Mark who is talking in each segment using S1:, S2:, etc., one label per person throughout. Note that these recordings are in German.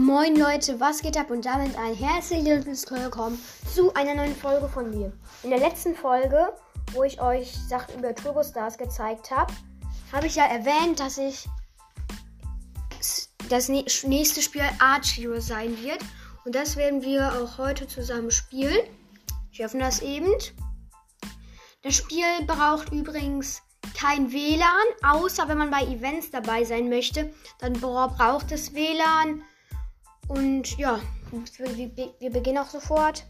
S1: Moin Leute, was geht ab und damit ein herzliches Willkommen zu einer neuen Folge von mir. In der letzten Folge, wo ich euch Sachen über Turbo Stars gezeigt habe, habe ich ja erwähnt, dass ich das nächste Spiel Archie sein wird. Und das werden wir auch heute zusammen spielen. Ich öffne das eben. Das Spiel braucht übrigens kein WLAN, außer wenn man bei Events dabei sein möchte. Dann braucht es WLAN. Und ja, wir, wir beginnen auch sofort.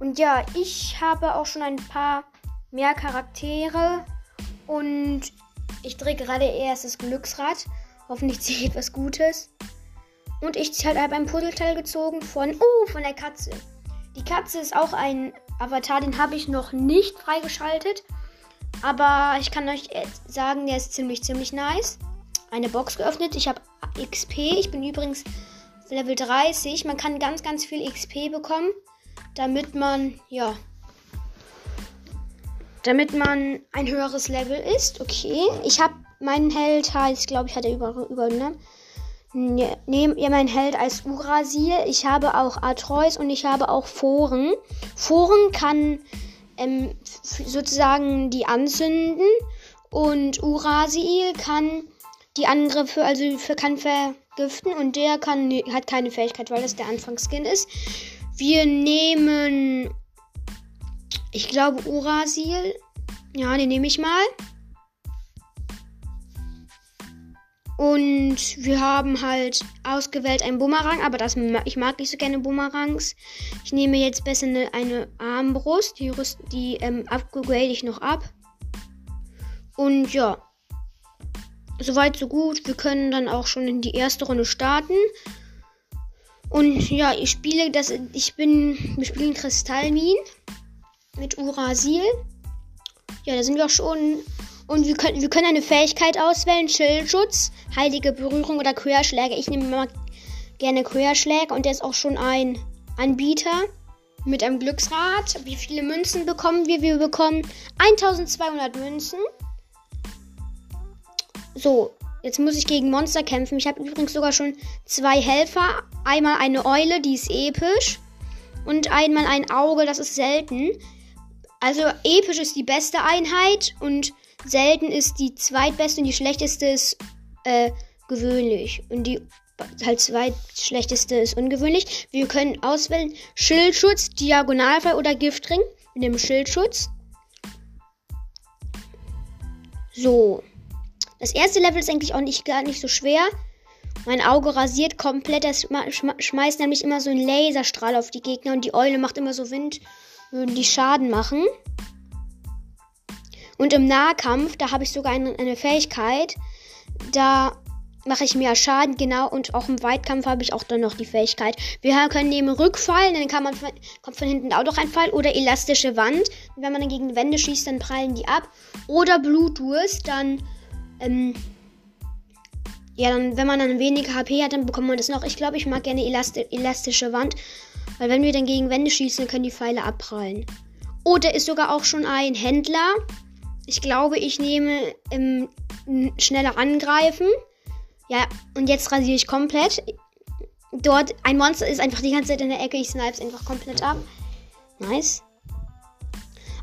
S1: Und ja, ich habe auch schon ein paar mehr Charaktere. Und ich drehe gerade erst das Glücksrad. Hoffentlich ziehe ich etwas Gutes. Und ich habe ein Puzzleteil gezogen von, oh, von der Katze. Die Katze ist auch ein Avatar, den habe ich noch nicht freigeschaltet. Aber ich kann euch sagen, der ist ziemlich, ziemlich nice. Eine Box geöffnet. Ich habe XP. Ich bin übrigens Level 30. Man kann ganz, ganz viel XP bekommen, damit man, ja, damit man ein höheres Level ist. Okay. Ich habe meinen Held heißt, glaube ich, hat er über, über ne? Nehmt ihr meinen Held als Urasil. Ich habe auch Atreus und ich habe auch Foren. Foren kann ähm, sozusagen die anzünden und Urasil kann die Angriffe, also für kann vergiften und der kann, hat keine Fähigkeit, weil das der Anfangsskin ist. Wir nehmen, ich glaube, Urasil. Ja, den nehme ich mal. Und wir haben halt ausgewählt einen Bumerang, aber das, ich mag nicht so gerne Bumerangs. Ich nehme jetzt besser eine, eine Armbrust, die, die ähm, upgrade ich noch ab. Und ja, soweit so gut. Wir können dann auch schon in die erste Runde starten. Und ja, ich spiele das. Ich bin. Wir spielen Kristallmin mit Urasil. Ja, da sind wir auch schon. Und wir können, wir können eine Fähigkeit auswählen: Schildschutz, heilige Berührung oder Querschläge. Ich nehme immer gerne Querschläge und der ist auch schon ein Anbieter mit einem Glücksrad. Wie viele Münzen bekommen wir? Wir bekommen 1200 Münzen. So, jetzt muss ich gegen Monster kämpfen. Ich habe übrigens sogar schon zwei Helfer. Einmal eine Eule, die ist episch. Und einmal ein Auge, das ist selten. Also episch ist die beste Einheit und selten ist die zweitbeste und die schlechteste ist äh, gewöhnlich. Und die halt zweitschlechteste ist ungewöhnlich. Wir können auswählen Schildschutz, Diagonalfall oder Giftring mit dem Schildschutz. So. Das erste Level ist eigentlich auch nicht, gar nicht so schwer. Mein Auge rasiert komplett. Das schmeißt nämlich immer so einen Laserstrahl auf die Gegner und die Eule macht immer so Wind, würden die Schaden machen. Und im Nahkampf, da habe ich sogar eine, eine Fähigkeit. Da mache ich mehr Schaden, genau. Und auch im Weitkampf habe ich auch dann noch die Fähigkeit. Wir können nehmen Rückfallen, dann kann man von, kommt von hinten auch noch ein Fall. Oder elastische Wand. Wenn man dann gegen Wände schießt, dann prallen die ab. Oder Blutdurst, dann ähm, ja, dann, wenn man dann weniger HP hat, dann bekommt man das noch. Ich glaube, ich mag gerne Elasti elastische Wand. Weil wenn wir dann gegen Wände schießen, können die Pfeile abprallen. Oh, da ist sogar auch schon ein Händler. Ich glaube, ich nehme ähm, schneller angreifen. Ja, und jetzt rasiere ich komplett. Dort, ein Monster ist einfach die ganze Zeit in der Ecke. Ich snipe es einfach komplett ab. Nice.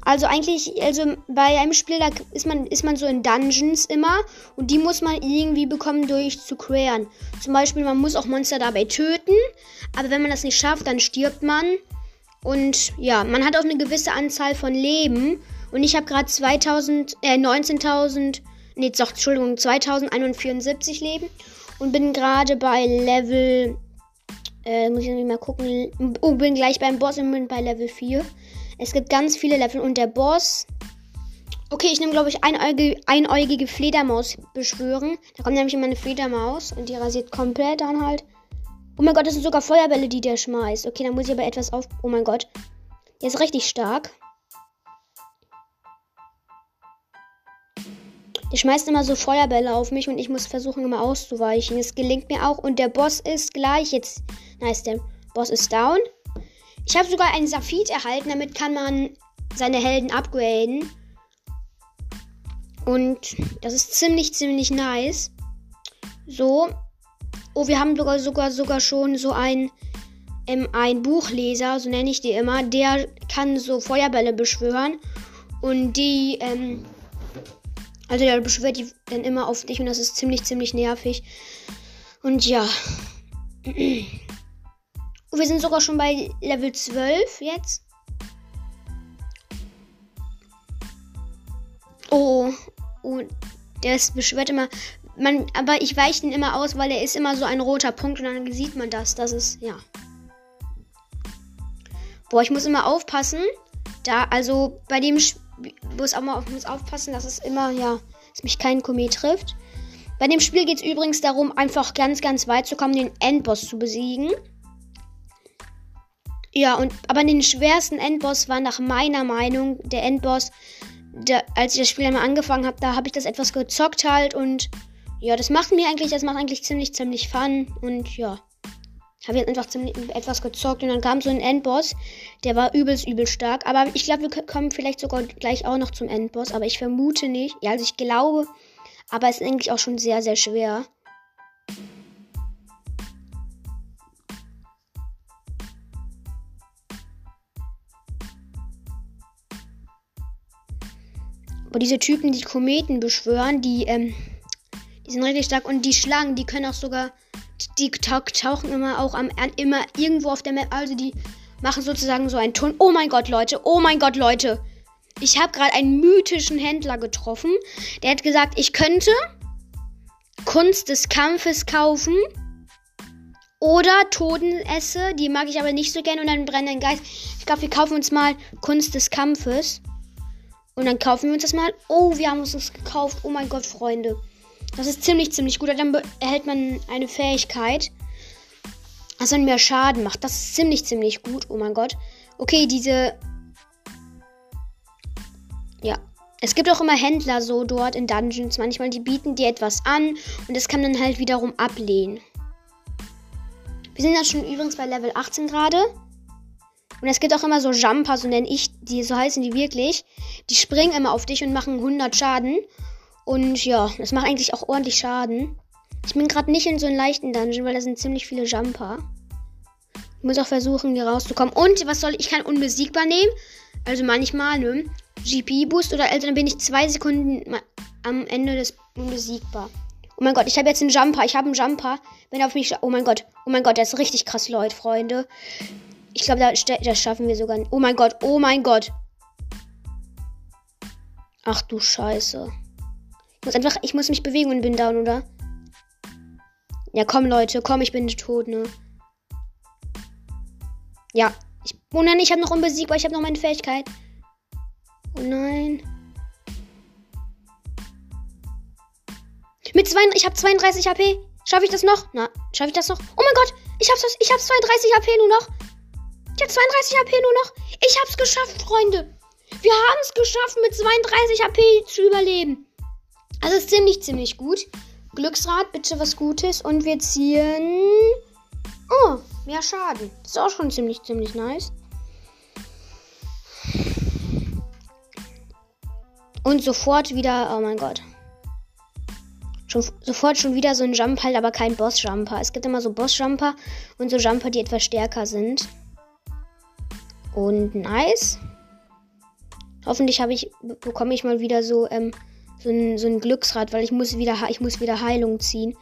S1: Also eigentlich, also bei einem Spiel, da ist man, ist man so in Dungeons immer und die muss man irgendwie bekommen durch zu queren. Zum Beispiel, man muss auch Monster dabei töten, aber wenn man das nicht schafft, dann stirbt man. Und ja, man hat auch eine gewisse Anzahl von Leben. Und ich habe gerade 2000, äh, 19.000, nee, doch, Entschuldigung, 2071 Leben. Und bin gerade bei Level, äh, muss ich mal gucken, oh, bin gleich beim Boss und bin bei Level 4. Es gibt ganz viele Level und der Boss. Okay, ich nehme, glaube ich, einäugige, einäugige Fledermaus beschwören. Da kommt nämlich immer eine Fledermaus und die rasiert komplett dann halt. Oh mein Gott, das sind sogar Feuerbälle, die der schmeißt. Okay, dann muss ich aber etwas auf. Oh mein Gott. Der ist richtig stark. Der schmeißt immer so Feuerbälle auf mich und ich muss versuchen, immer auszuweichen. Es gelingt mir auch. Und der Boss ist gleich jetzt. Nice, der Boss ist down. Ich habe sogar einen Saphit erhalten, damit kann man seine Helden upgraden. Und das ist ziemlich, ziemlich nice. So. Oh, wir haben sogar, sogar, sogar schon so ein, ähm, ein Buchleser, so nenne ich die immer. Der kann so Feuerbälle beschwören. Und die, ähm, also der beschwört die dann immer auf dich und das ist ziemlich, ziemlich nervig. Und ja. Oh, wir sind sogar schon bei Level 12 jetzt. Oh, oh, der ist beschwert immer. Man, aber ich weiche ihn immer aus, weil er ist immer so ein roter Punkt und dann sieht man das. Das ist, ja. Boah, ich muss immer aufpassen. Da, also bei dem muss auch mal muss aufpassen, dass es immer, ja, dass mich kein Komet trifft. Bei dem Spiel geht es übrigens darum, einfach ganz, ganz weit zu kommen, den Endboss zu besiegen. Ja, und aber den schwersten Endboss war nach meiner Meinung der Endboss, der, als ich das Spiel einmal angefangen habe, da habe ich das etwas gezockt halt und ja, das macht mir eigentlich, das macht eigentlich ziemlich, ziemlich Fun und ja. Habe jetzt einfach ziemlich etwas gezockt und dann kam so ein Endboss, der war übelst, übel stark. Aber ich glaube, wir kommen vielleicht sogar gleich auch noch zum Endboss, aber ich vermute nicht. Ja, also ich glaube, aber es ist eigentlich auch schon sehr, sehr schwer. Aber diese Typen, die Kometen beschwören, die, ähm, die sind richtig stark. Und die Schlangen, die können auch sogar, die tauchen immer auch am, immer irgendwo auf der Map. Also die machen sozusagen so einen Ton. Oh mein Gott, Leute, oh mein Gott, Leute. Ich habe gerade einen mythischen Händler getroffen. Der hat gesagt, ich könnte Kunst des Kampfes kaufen. Oder Totenesse, die mag ich aber nicht so gerne. Und dann brennenden Geist. Ich glaube, wir kaufen uns mal Kunst des Kampfes. Und dann kaufen wir uns das mal. Oh, wir haben uns das gekauft. Oh mein Gott, Freunde. Das ist ziemlich, ziemlich gut. Dann erhält man eine Fähigkeit, dass man mehr Schaden macht. Das ist ziemlich, ziemlich gut. Oh mein Gott. Okay, diese. Ja. Es gibt auch immer Händler so dort in Dungeons. Manchmal, die bieten dir etwas an und das kann man dann halt wiederum ablehnen. Wir sind jetzt schon übrigens bei Level 18 gerade. Und es gibt auch immer so Jumper, so nenne ich die, so heißen die wirklich. Die springen immer auf dich und machen 100 Schaden. Und ja, das macht eigentlich auch ordentlich Schaden. Ich bin gerade nicht in so einem leichten Dungeon, weil da sind ziemlich viele Jumper. Ich muss auch versuchen, hier rauszukommen. Und was soll ich? Ich kann unbesiegbar nehmen. Also manchmal, ne? GP-Boost oder also dann bin ich zwei Sekunden am Ende des unbesiegbar. Oh mein Gott, ich habe jetzt einen Jumper. Ich habe einen Jumper. Wenn er auf mich. Oh mein Gott. Oh mein Gott, der ist richtig krass, Leute, Freunde. Ich glaube, da, das schaffen wir sogar. Oh mein Gott, oh mein Gott. Ach du Scheiße. Ich muss einfach, ich muss mich bewegen und bin down, oder? Ja, komm, Leute, komm, ich bin tot, ne? Ja. Ich, oh nein, ich habe noch unbesiegbar, ich habe noch meine Fähigkeit. Oh nein. Mit zwei, ich habe 32 HP. Schaffe ich das noch? Na, schaffe ich das noch? Oh mein Gott, ich habe ich habe 32 HP nur noch. Ich habe 32 HP nur noch. Ich hab's geschafft, Freunde. Wir haben es geschafft, mit 32 HP zu überleben. Also ist ziemlich, ziemlich gut. Glücksrad, bitte was Gutes. Und wir ziehen. Oh, mehr Schaden. Ist auch schon ziemlich, ziemlich nice. Und sofort wieder. Oh mein Gott. Schon, sofort schon wieder so ein Jump halt, aber kein Boss-Jumper. Es gibt immer so Boss-Jumper und so Jumper, die etwas stärker sind. Und nice. Hoffentlich habe ich, bekomme ich mal wieder so, ähm, so ein, so ein Glücksrad, weil ich muss wieder, ich muss wieder Heilung ziehen.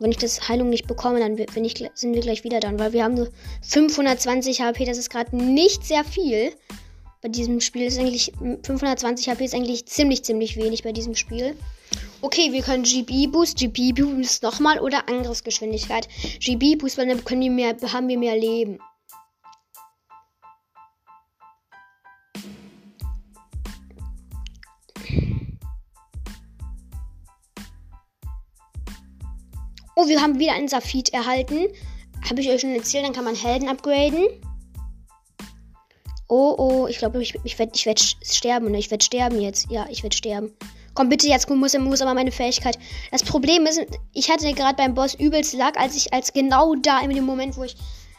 S1: Wenn ich das Heilung nicht bekomme, dann bin ich, sind wir gleich wieder dran, weil wir haben nur 520 HP. Das ist gerade nicht sehr viel. Bei diesem Spiel ist eigentlich 520 HP ist eigentlich ziemlich, ziemlich wenig bei diesem Spiel. Okay, wir können GB Boost, GB Boost nochmal oder Angriffsgeschwindigkeit. GB Boost, weil dann können wir mehr, haben wir mehr Leben. Oh, wir haben wieder einen Safit erhalten. Habe ich euch schon erzählt, dann kann man Helden upgraden. Oh, oh, ich glaube, ich, ich werde ich werd sterben. Ich werde sterben jetzt. Ja, ich werde sterben. Komm, bitte, jetzt muss, muss aber meine Fähigkeit. Das Problem ist, ich hatte gerade beim Boss übelst Lack, als ich als genau da in dem Moment, wo ich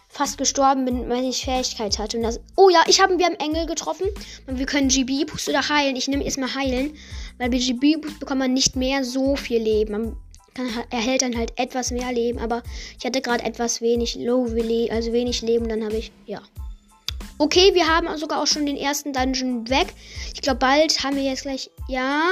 S1: fast gestorben bin, meine Fähigkeit hatte. Und das, oh ja, ich habe wir haben Engel getroffen. Und wir können GB Boost oder heilen. Ich nehme erstmal heilen, weil bei GB Boost bekommt man nicht mehr so viel Leben. Man kann, erhält dann halt etwas mehr Leben. Aber ich hatte gerade etwas wenig Low, also wenig Leben. Dann habe ich, ja. Okay, wir haben sogar auch schon den ersten Dungeon weg. Ich glaube, bald haben wir jetzt gleich, ja.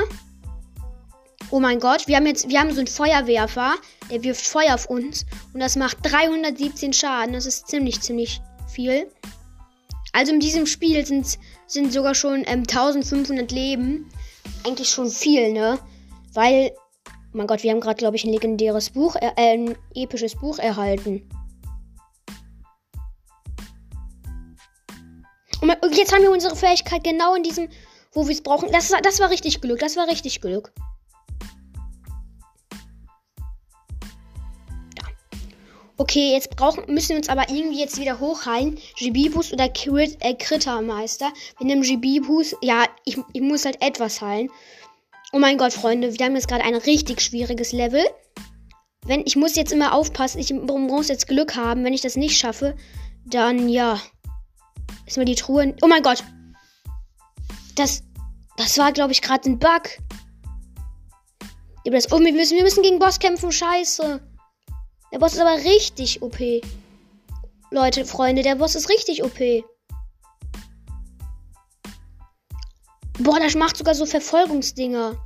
S1: Oh mein Gott, wir haben jetzt, wir haben so einen Feuerwerfer, der wirft Feuer auf uns und das macht 317 Schaden. Das ist ziemlich, ziemlich viel. Also in diesem Spiel sind, sind sogar schon ähm, 1500 Leben. Eigentlich schon viel, ne? Weil, oh mein Gott, wir haben gerade, glaube ich, ein legendäres Buch, äh, ein episches Buch erhalten. Und jetzt haben wir unsere Fähigkeit genau in diesem, wo wir es brauchen. Das, das war richtig Glück, das war richtig Glück. Okay, jetzt brauchen, müssen wir uns aber irgendwie jetzt wieder hochheilen. GB-Boost oder Crit, äh, Krittermeister. Mit einem GB-Boost, ja, ich, ich muss halt etwas heilen. Oh mein Gott, Freunde, wir haben jetzt gerade ein richtig schwieriges Level. Wenn, ich muss jetzt immer aufpassen, ich muss jetzt Glück haben. Wenn ich das nicht schaffe, dann ja. Ist mir die Truhe. Oh mein Gott! Das, das war, glaube ich, gerade ein Bug. Oh, wir müssen, wir müssen gegen Boss kämpfen, scheiße. Der Boss ist aber richtig OP. Leute, Freunde, der Boss ist richtig OP. Boah, das macht sogar so Verfolgungsdinger.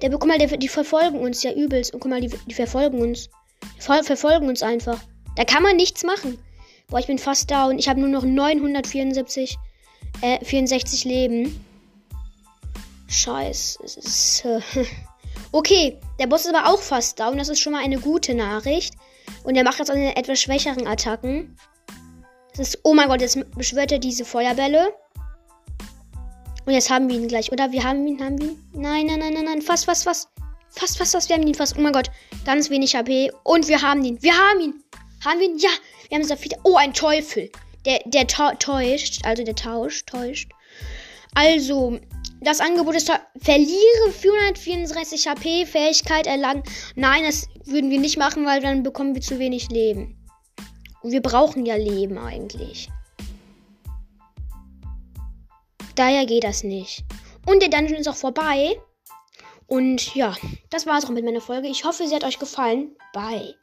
S1: Der, guck mal, der, die verfolgen uns ja übelst. Und guck mal, die, die verfolgen uns. Die verfolgen uns einfach. Da kann man nichts machen. Boah, ich bin fast down. Ich habe nur noch 974, äh, 64 Leben. Scheiß. Es ist, äh, Okay, der Boss ist aber auch fast down. Das ist schon mal eine gute Nachricht. Und er macht jetzt eine etwas schwächeren Attacken. Das ist. Oh mein Gott, jetzt beschwört er diese Feuerbälle. Und jetzt haben wir ihn gleich, oder? Wir haben ihn, haben wir ihn? Nein, nein, nein, nein, nein. Fast, fast, fast. Fast, fast, fast. Wir haben ihn fast. Oh mein Gott. Ganz wenig HP. Und wir haben ihn. Wir haben ihn. Haben wir ihn? Ja. Wir haben Saphir. Oh, ein Teufel. Der, der täuscht. Also der tauscht, täuscht. Also, das Angebot ist, verliere 434 HP, Fähigkeit erlangen. Nein, das würden wir nicht machen, weil dann bekommen wir zu wenig Leben. Und wir brauchen ja Leben eigentlich. Daher geht das nicht. Und der Dungeon ist auch vorbei. Und ja, das war es auch mit meiner Folge. Ich hoffe, sie hat euch gefallen. Bye.